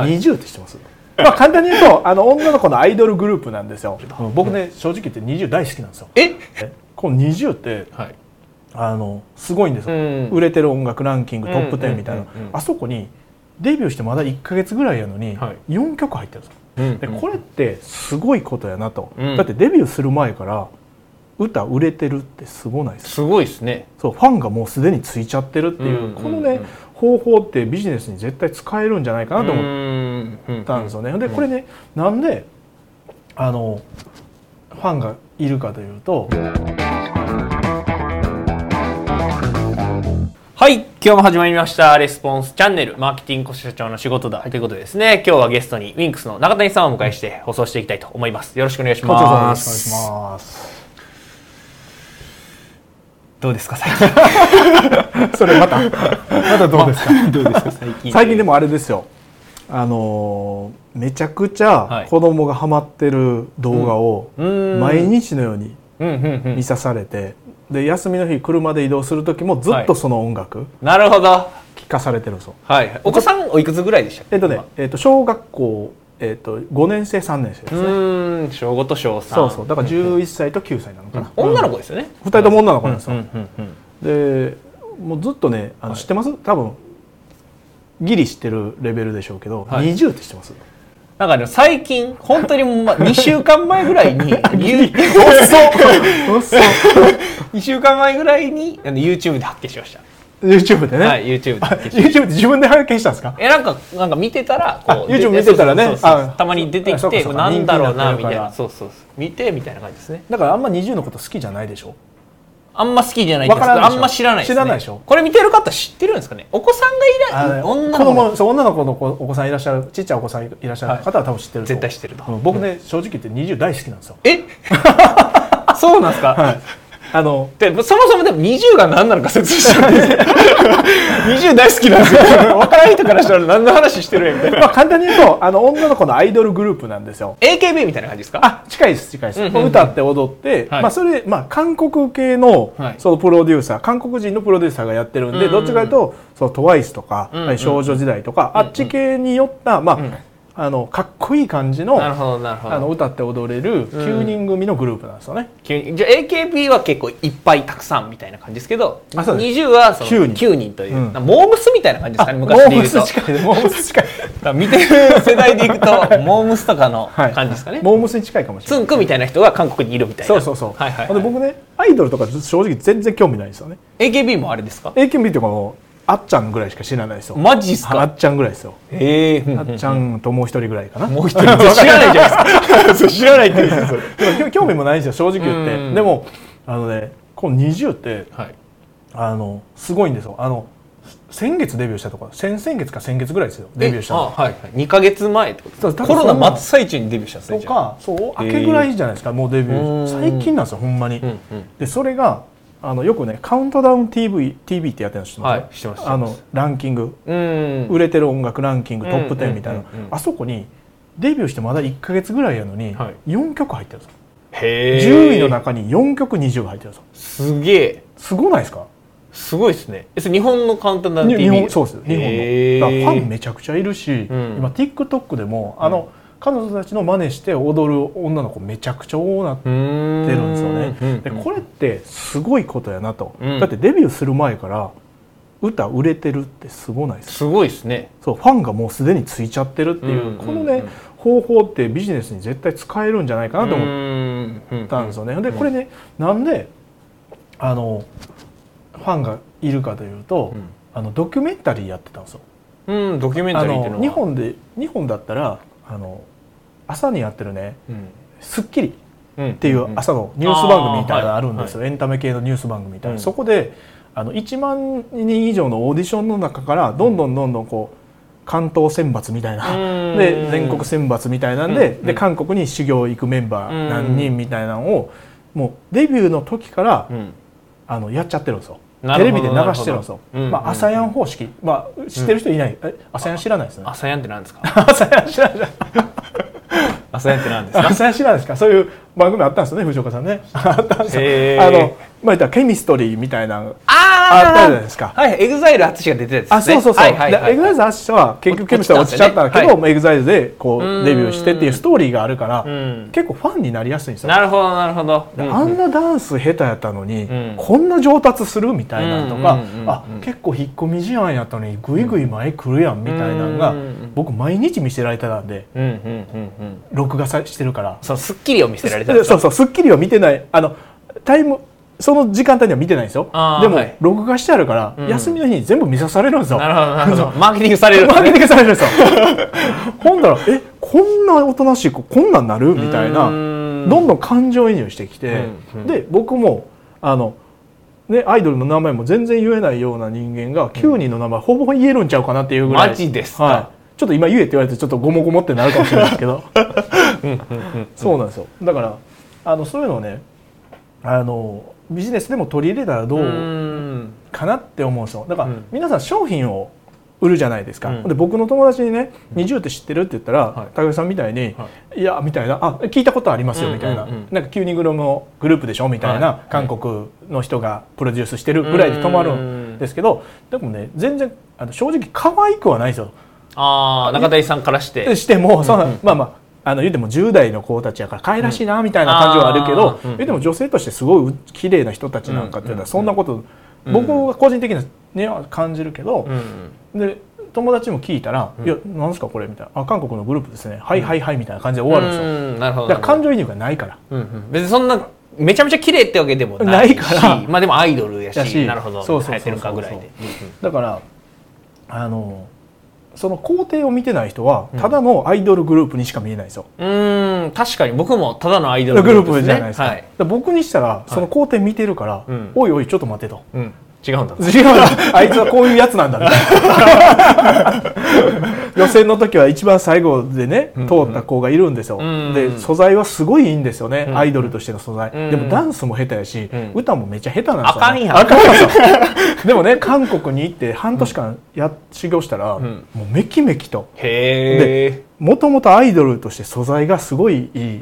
はい、20って知ってます、まあ簡単に言うとあの女の子のアイドルグループなんですよ、僕ね正直言って20大好きなんですよ。え？この20って、はい、あのすごいんですよ、うん、売れてる音楽ランキングトップ10みたいな、あそこにデビューしてまだ1か月ぐらいやのに4曲入ってるんですよ、でこれってすごいことやなと、だってデビューする前から歌売れてるってすごないですすごいですね。そうファンがもうすでについちゃってるっていう,、このね方法ってビジネスに絶対使えるんじゃないかなと思ったんですよね。でこれねなんであのファンがいるかというと。はい。今日も始まりました。レスポンスチャンネル、マーケティング社長の仕事だ、ということでですね、今日はゲストにウィンクスの中谷さんをお迎えして放送していきたいと思います。よろしくお願いします。よろしくお願いします。どうですか、最近？それまた、またどうですか？どうですか、最近。最近でもあれですよ。あのー、めちゃくちゃ子供がハマってる動画を毎日のように見さされて、で休みの日車で移動する時もずっとその音楽、はい、なるほど。聞かされてるそうはい。お子さんおいくつぐらいでしたっけ？えっとね、えっと、小学校えーと、5年生3年生ですね。うん小5と小3そうそう。だから11歳と9歳なのかな、うん、女の子ですよね、2人とも女の子なんですよ、でもうずっとねあの知ってます、はい、多分ギリ知ってるレベルでしょうけど、はい、20って知ってます？なんかね、最近、本当にもう、ま、2週間前ぐらいに、遅っ遅っ !2 週間前ぐらいに、YouTube で発見しました。YouTube でね。はい、YouTube で。YouTube で自分で発見したんですか？え、なんか、なんか見てたら、こう。YouTube 見てたらね。たまに出てきて、なんだろうな、みたいな。そうそう見て、みたいな感じですね。だからあんま20のこと好きじゃないでしょ？あんま好きじゃないです。あんま知らないです、ね、知らないでしょ？これ見てる方知ってるんですかね？お子さんがいら女の子。そう女の子のお子さんいらっしゃるちっちゃいお子さんいらっしゃる方は多分知ってる、絶対知ってると、僕ね、正直言って20大好きなんですよ。え？そうなんですか、はいあのでそもそもでも20が何なのか説明しても20 大好きなんですよ。分からない人からしたら何の話してるやみたいな、まあ、簡単に言うとあの女の子のアイドルグループなんですよ。AKB みたいな感じですか？あ近いです近いです、うんうんうん、歌って踊って、はい、まあ、それ、まあ、韓国系の,、そのプロデューサー韓国人のプロデューサーがやってるんで、うんうん、どっちかというとその TWICE とか、うんうん、少女時代とか、うんうん、あっち系によった、まあ、うんあのかっこいい感じのあの歌って踊れる9人組のグループなんですよね、うん、じゃあ AKB は結構いっぱいたくさんみたいな感じですけどあそう20はその 9, 人 ,9 人という、うん、モームスみたいな感じですかね昔でいうと。モームス近い。モームス近い。見てる世代でいくとモームスとかの感じですかね、はい、モームスに近いかもしれない。つんくみたいな人が韓国にいるみたいな。そうそうそう、はいはい、はい、で僕ねアイドルとか正直全然興味ないですよね。AKB もあれですか？AKB っていうかもうあっちゃんぐらいしか知らないですよ。マジっすか？あっちゃんぐらいですよ。ええ。あっちゃんともう一人ぐらいかな。もう一人知らないじゃないですか。知らないって言う 興味もないんですよ正直言って。でもあのねこの20って、はい、あのすごいんですよ。あの先月デビューしたとか先々月か先月ぐらいですよデビューしたの、はいはい、2か月前ってことコロナ真っ最中にデビューしたとかそう明けぐらいじゃないですかもうデビュー。最近なんですよほんまに、うんうん、でそれがあのよくねカウントダウン TV, TV ってやってるの知ってます、はい、あのランキング。売れてる音楽ランキングトップ10みたいな、あそこにデビューしてまだ1か月ぐらいやのに4曲入ってるんですよ、へ10位の中に4曲20が入ってるんですよすげえ。すごないですか？すごいですね。日本のカウントダウン TV 日本そうです。日本の。ファンめちゃくちゃいるし、うん、今 TikTok でもあの、うん彼女たちの真似して踊る女の子めちゃくちゃ多なってるんですよね。でこれってすごいことやなと、うん、だってデビューする前から歌売れてるってすごないですすごいですね。そうファンがもうすでについちゃってるっていう、このね方法ってビジネスに絶対使えるんじゃないかなと思ったんですよね。でこれねなんであのファンがいるかというと、うん、あのドキュメンタリーやってたんですよ。うん、ドキュメンタリーっていうのは。日本で日本だったらあの朝にやってるね『スッキリ』っていう朝のニュース番組みたいなのがあるんですよ、エンタメ系のニュース番組みたいな、そこであの1万人以上のオーディションの中からどんどんどんどんこう関東選抜みたいな。で全国選抜みたいなんで,、で韓国に修行行くメンバー何人みたいなのをもうデビューの時から、あのやっちゃってるんですよ。テレビで流してるんですよ。まあ、朝やん方式、まあ、知ってる人いない。朝やん知らないですね。朝やんって何ですか？朝やん知らない。朝やんって何ですか？朝ないですか？そういう番組あったんですよね、藤岡さんね。あったんですよ。あの、まあ、言ったらケミストリーみたいな。ああったじゃないですか。はいエグザイル淳が出てたね。あそうそうそう、はいはいはい、エグザイル淳は結局ケミスト落ちちゃったけど、ね、エグザイルでこうデビューしてっていうストーリーがあるから、結構ファンになりやすいんですよ。なるほどなるほど、あんなダンス下手やったのに、こんな上達するみたいなとか、あ結構引っ込み思案やったのにぐいぐい前来るやんみたいなのが、僕毎日見せられてたんで、録画さしてるから。そう『スッキリ』を見せられたそうそう『スッキリ』を見てない。あのタイムその時間帯には見てないんですよ。でも、はい、録画してあるから、うん、休みの日に全部見さされるんですよ。なるほどなるほど。マーケティングされる、ね、マーケティングされるんですよ。ほんだらえこんなおとなしい子こんなんなるみたいなどんどん感情移入してきて、うんうん、で僕もあのね、アイドルの名前も全然言えないような人間が9人の名前ほぼ言えるんちゃうかなっていうぐらいマジですか、はい、ちょっと今言えって言われてちょっとごもごもってなるかもしれないですけど。そうなんですよ。だからあのそういうのをねあのビジネスでも取り入れたらどうかなって思うんですよ。だから皆さん商品を売るじゃないですか、うん、で僕の友達にね「二重って知ってる?」って言ったら、はい、高木さんみたいに「はい、いや」みたいな「あ聞いたことありますよ」みたいな、うんうんうん、なんか9人組のグループでしょみたいな、はい、韓国の人がプロデュースしてるぐらいで止まるんですけどでもね全然あの正直可愛くはないですよ。あ中谷さんからして。してもそんな、まあまああの言うても10代の子たちやから可愛らしいなみたいな感じはあるけど、うん、言うても女性としてすごい綺麗な人たちなんかっていうのはそんなこと、僕は個人的には感じるけど、で友達も聞いたら「いやなんですかこれ」みたいな「あ韓国のグループですね。はいはいはい」みたいな感じで終わるんですよ。だから感情移入がないから、別にそんなめちゃめちゃ綺麗ってわけでもないから。まあでもアイドルやしなるほど。そうそうそうそうだからあのその工程を見てない人はただのアイドルグループにしか見えないですよ。うん確かに。僕もただのアイドルグループ、ね、じゃないですか。はい、僕にしたらその工程見てるから、はい、おいおいちょっと待てと、うん、違うんだ。違うんだ。あいつはこういうやつなんだみたいな。予選の時は一番最後でね通った子がいるんですよ、うんうん、で素材はすごいいいんですよね、うん、アイドルとしての素材、うん、でもダンスも下手やし、うん、歌もめっちゃ下手なんですよ、ね、あかんやん。あかんやでもね韓国に行って半年間や修行したら、もうめきめきと。へえもともとアイドルとして素材がすごいいい、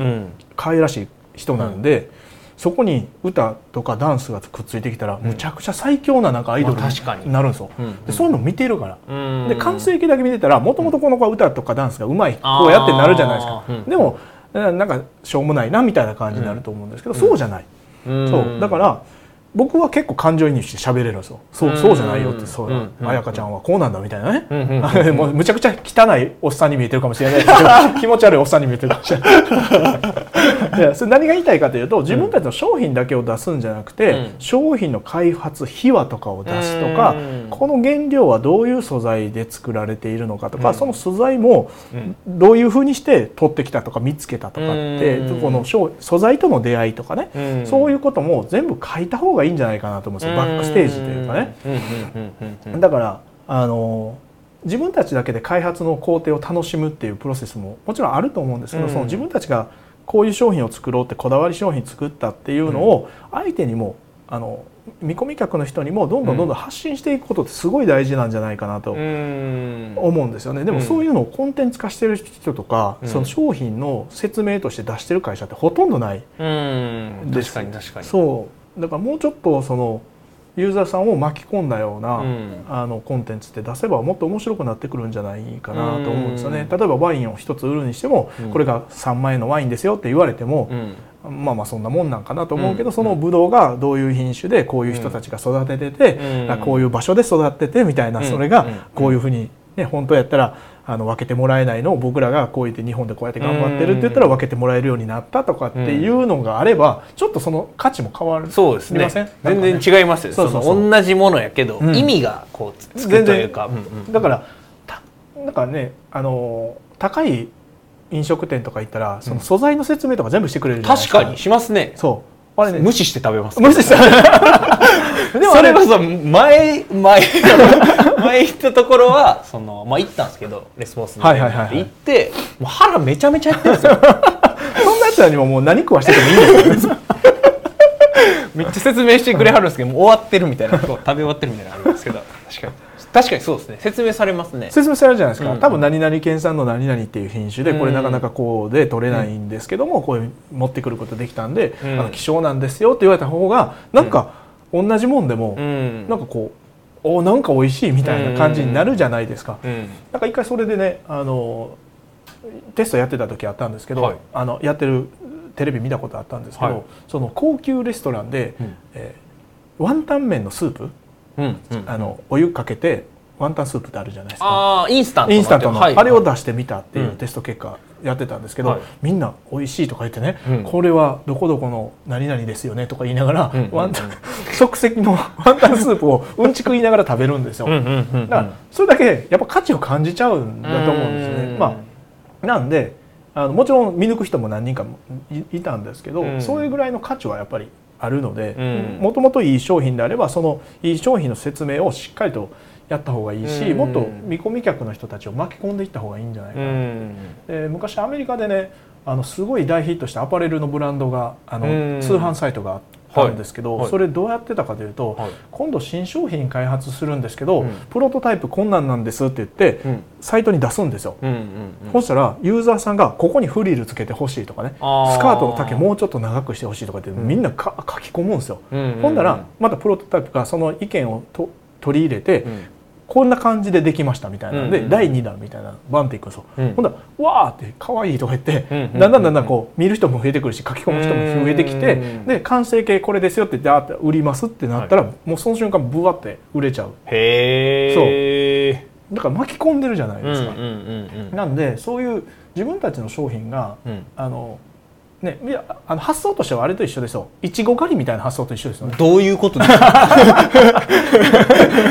可愛らしい人なんで、そこに歌とかダンスがくっついてきたら、むちゃくちゃ最強ななんかアイドルになるんですよ、でそういうの見てるから、で完成形だけ見てたらもともとこの子は歌とかダンスがうまいこうやってなるじゃないですか、でもなんかしょうもないなみたいな感じになると思うんですけど、そうじゃない、そう。だから僕は結構感情移入して喋れるんですよ。そうそうじゃないよってそう、彩香ちゃんはこうなんだみたいなね、もうむちゃくちゃ汚いおっさんに見えてるかもしれないですけど。気持ち悪いおっさんに見えてるかもしれないいやそれ何が言いたいかというと自分たちの商品だけを出すんじゃなくて、うん、商品の開発秘話とかを出すとか、この原料はどういう素材で作られているのかとか、うん、その素材もどういうふうにして取ってきたとか見つけたとかって、この素材との出会いとかね、そういうことも全部書いた方がいいんじゃないかなと思うんですよ。バックステージというかね。だからあの自分たちだけで開発の工程を楽しむっていうプロセスももちろんあると思うんですけど、その自分たちがこういう商品を作ろうってこだわり商品作ったっていうのを相手にもあの見込み客の人にもどんどんどんどん発信していくことってすごい大事なんじゃないかなと思うんですよね。でもそういうのをコンテンツ化してる人とか、その商品の説明として出してる会社ってほとんどないです。確かに確かに。そうだからもうちょっとそのユーザーさんを巻き込んだような、うん、あのコンテンツって出せばもっと面白くなってくるんじゃないかなと思うんですよね。例えばワインを一つ売るにしても、うん、これが3万円のワインですよって言われても、うん、まあまあそんなもんなんかなと思うけど、そのブドウがどういう品種でこういう人たちが育ててて、こういう場所で育っててみたいなそれがこういうふうに、ね、本当やったらあの分けてもらえないのを僕らがこうやって日本でこうやって頑張ってるって言ったら分けてもらえるようになったとかっていうのがあればちょっとその価値も変わる。そうですね。全然違いますよ。そうそう同じものやけど、意味がこうつくというか、だからなんかねあの高い飲食店とか行ったらその素材の説明とか全部してくれるじゃないですか、確かにしますね。そう。あれね。無視して食べます。無視して でもそれこそ 前前前行ったところはそのまあ行ったんですけどレスポンスのはいはいはい、行ってもう腹めちゃめちゃ減ってるんですよ。そんなやつらにももう何食わしててもいいんですよ。めっちゃ説明してくれはるんですけどもう終わってるみたいな食べ終わってるみたいなのあるんですけど。確かに。確かにそうですね。説明されますね。説明されるじゃないですか、うん、多分何々県産の何々っていう品種でこれなかなかこうで取れないんですけども、こういう持ってくることできたんで、あの希少なんですよって言われた方がなんか、同じもんでも、うん、なんかこうおなんか美味しいみたいな感じになるじゃないですか。うん、なんか一回それでねあのテストやってた時あったんですけど、はい、あのやってるテレビ見たことあったんですけど、はい、その高級レストランで、うん、えー、ワンタン麺のスープ、うん、あのお湯かけてワンタンスープってあるじゃないですか。あインスタントインスタントの、はい、あれを出してみたっていうテスト結果やってたんですけど、はい、みんな「美味しい」とか言ってね、うん、これはどこどこの何々ですよね」とか言いながら、うんうんうん、ワンタン 即席のワンタンスープをうんちく言いながら食べるんですよ、だからそれだけやっぱ価値を感じちゃうんだと思うんですよね、まあなんであのもちろん見抜く人も何人かもいたんですけど、うん、そういうぐらいの価値はやっぱりあるのでもともといい商品であればそのいい商品の説明をしっかりとやった方がいいし、もっと見込み客の人たちを巻き込んでいった方がいいんじゃないかな、で昔アメリカでねあのすごい大ヒットしたアパレルのブランドがあの、通販サイトがあるんですけど、はい、それどうやってたかというと、はい、今度新商品開発するんですけど、うん、プロトタイプこんなんですって言って、うん、サイトに出すんですよ、うんうんうん、そしたらユーザーさんがここにフリルつけてほしいとかねスカートの丈もうちょっと長くしてほしいとかってみんなか書き込むんですよ、うんうんうん、ほんならまたプロトタイプがその意見をと取り入れて、こんな感じでできましたみたいなので、うん。うん、第2弾みたいなバンっていくんですよ、うん、ほんだら「わー!」って「可愛いとか言って、うんうん、だんだんだんだんこう見る人も増えてくるし書き込む人も増えてきて、で完成形これですよってダーって売りますってなったら、はい、もうその瞬間ブワって売れちゃう。へえだから巻き込んでるじゃないですか、うんうんうんうん、なんでそういう自分たちの商品が、あのね、いやあの発想としてはあれと一緒ですよいちご狩りみたいな発想と一緒ですよね。どういうことですか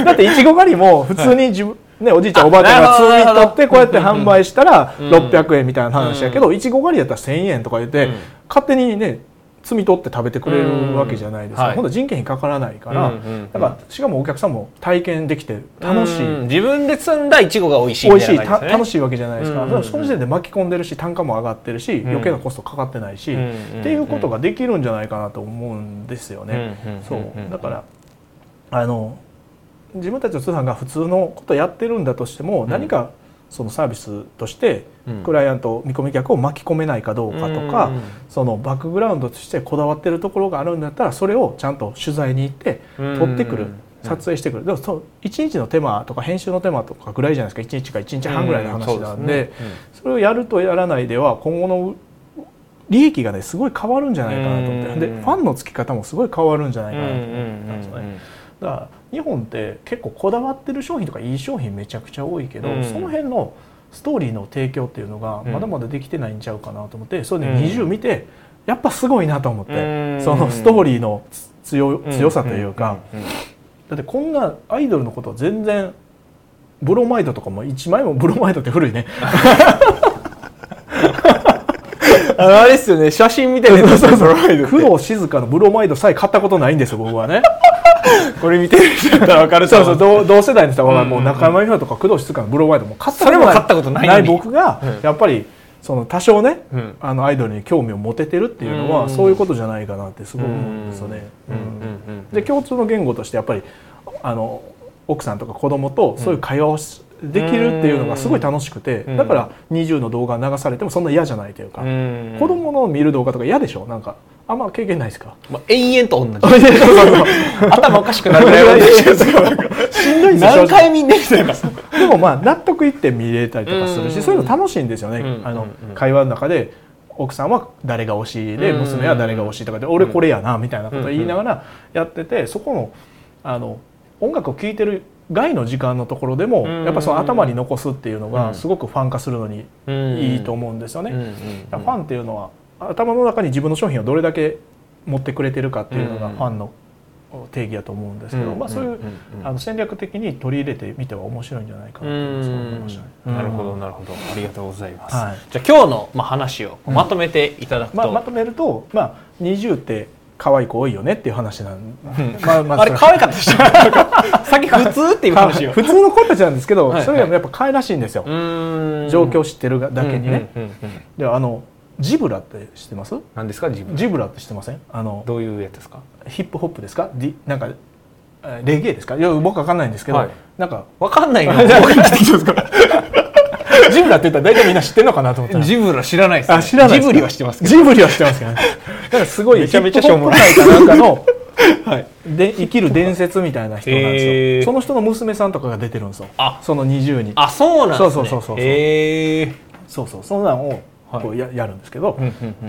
だっていちご狩りも普通に自分、はい、ね、おじいちゃんおばあちゃんが摘み取ってこうやって販売したら600円みたいな話やけどいちご狩りやったら1,000円とか言って、勝手にね摘み取って食べてくれるわけじゃないですか、うんはい、今度人件費かからないから、うんうんうん、だからしかもお客さんも体験できて楽しい、自分で摘んだいちごが美味しい美味しい、ね、楽しいわけじゃないですか、うんうんうん、その時点で巻き込んでるし単価も上がってるし、余計なコストかかってないし、うんうんうん、っていうことができるんじゃないかなと思うんですよね、うんうんうん、そう。だからあの自分たちの通販が普通のことやってるんだとしても、何かそのサービスとしてクライアント見込み客を巻き込めないかどうかとか、そのバックグラウンドとしてこだわってるところがあるんだったらそれをちゃんと取材に行って取ってくる。撮影してくる。でもそう1日の手間とか編集の手間とかぐらいじゃないですか1日か1日半ぐらいの話なんで。それをやるとやらないでは今後の利益がねすごい変わるんじゃないかなと思って。でファンのつき方もすごい変わるんじゃないかなと思ったんですよね。だから日本って結構こだわってる商品とかいい商品めちゃくちゃ多いけど、うん、その辺のストーリーの提供っていうのがまだまだできてないんちゃうかなと思って、それで20見てやっぱすごいなと思って、そのストーリーの強強さというか、だってこんなアイドルのこと全然ブロマイドとかも1枚もブロマイドって古いね。あれですよね。写真見てね。工藤静香のブロマイドさえ買ったことないんですよ僕はね これ見てる人だったら分かるそうそう同同世代の人はもう中山美穂とか工藤静香のブローワイドも買ったことない。それも買ったことない僕がやっぱりその多少ね、うん、あのアイドルに興味を持ててるっていうのはそういうことじゃないかなってすごい思うんですよね。で共通の言語としてやっぱりあの奥さんとか子供とそういう会話をできるっていうのがすごい楽しくて、だから20の動画流されてもそんな嫌じゃないというか、子供の見る動画とか嫌でしょ？なんかあんま経験ないですか、まあ、延々と同じ。頭おかしくなるぐらいしんどい何回見んで でもまあ納得いって見れたりとかするしそういうの楽しいんですよね、あの会話の中で奥さんは誰が推しで娘は誰が推しとかで俺これやなみたいなことを言いながらやっててそこのあの音楽を聴いてる外の時間のところでもやっぱその頭に残すっていうのがすごくファン化するのにいいと思うんですよね。ファンっていうのは頭の中に自分の商品をどれだけ持ってくれてるかっていうのがファンの定義やと思うんですけど、まあ、そういうあの戦略的に取り入れてみては面白いんじゃないかなと思いましたね。なるほどなるほど。ありがとうございます。はい、じゃあ今日のまあ話をまとめていただくと、まあ、まとめると、まあ、20って可愛い子多いよねっていう話なん、まあまあ、あれ可愛かったでしょさっき普通っていう話 普通の子たちなんですけど、はい、それがやっぱ可愛らしいんですよ。状況を知ってるだけにね。であのジブラって知ってます？何ですかジブラ？ジブラって知ってません？あのどういうやつですか？ヒップホップですか？ディなんかレゲエですか？いや僕わかんないんですけど、はい、なんかわかんないの？ジブラって言ったら大体みんな知ってるのかなと思ったジブラ知らないです、ね、あ知らないジブリは知ってますジブリは知ってますけど、ね、だからすごいめちゃめちゃしょうもないかなんかの はい、で生きる伝説みたいな人なんですよ。その人の娘さんとかが出てるんですよ。あ。その20に。あそうなんですね。そうそうそうそう。そうそう。そんなんをこうや,、やるんですけど、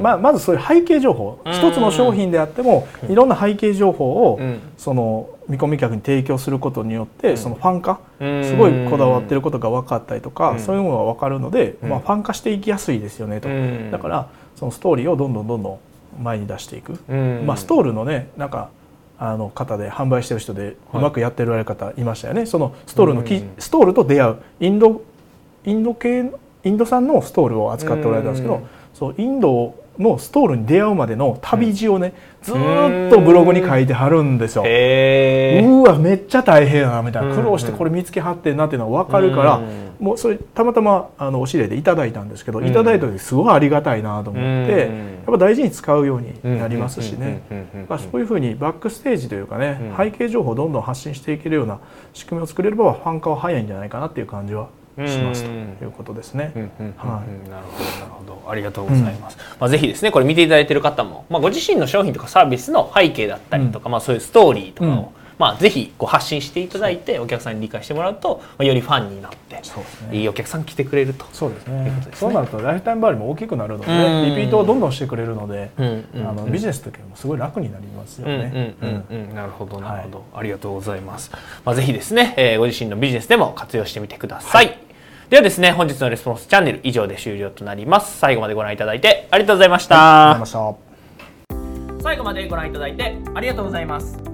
まあ、まずそういう背景情報一つの商品であってもいろんな背景情報をその見込み客に提供することによってそのファン化すごいこだわってることが分かったりとかそういうのが分かるので、まあ、ファン化していきやすいですよねと。だからそのストーリーをどんどんどんどん前に出していく、まあ、ストールのねなんかあの方で販売してる人でうまくやってるやり方いましたよね、はい、そのストールのき、ストールと出会う。インドインド系インド産のストールを扱っておられたんですけど、そうインドのストールに出会うまでの旅路をね、ずっとブログに書いてはるんですよ。うわめっちゃ大変やなみたいな。苦労してこれ見つけはってんなっていうのは分かるから、もうそれたまたまあのお知り合いでいただいたんですけど、いただいた時すごいありがたいなと思って、やっぱ大事に使うようになりますしね。そういうふうにバックステージというかね、背景情報をどんどん発信していけるような仕組みを作れればファン化は早いんじゃないかなっていう感じはしますということですね。なるほどなるほど。ありがとうございます。うん、まあぜひですねこれ見ていただいている方も、まあ、ご自身の商品とかサービスの背景だったりとか、うん、まあそういうストーリーとかを、うん、まあぜひこう発信していただいてお客さんに理解してもらうと、まあ、よりファンになって、ね、いいお客さん来てくれると。そうですね。うそうなるとライフタイムバリューも大きくなるので、ね、リピートをどんどんしてくれるので、あのビジネスときもすごい楽になりますよね。なるほどなるほど、はい、ありがとうございます。まあぜひですね、えー、ご自身のビジネスでも活用してみてください、はい。ではですね、本日のレスポンスチャンネル以上で終了となります。最後までご覧いただいてありがとうございました。はい、最後までご覧いただいてありがとうございます。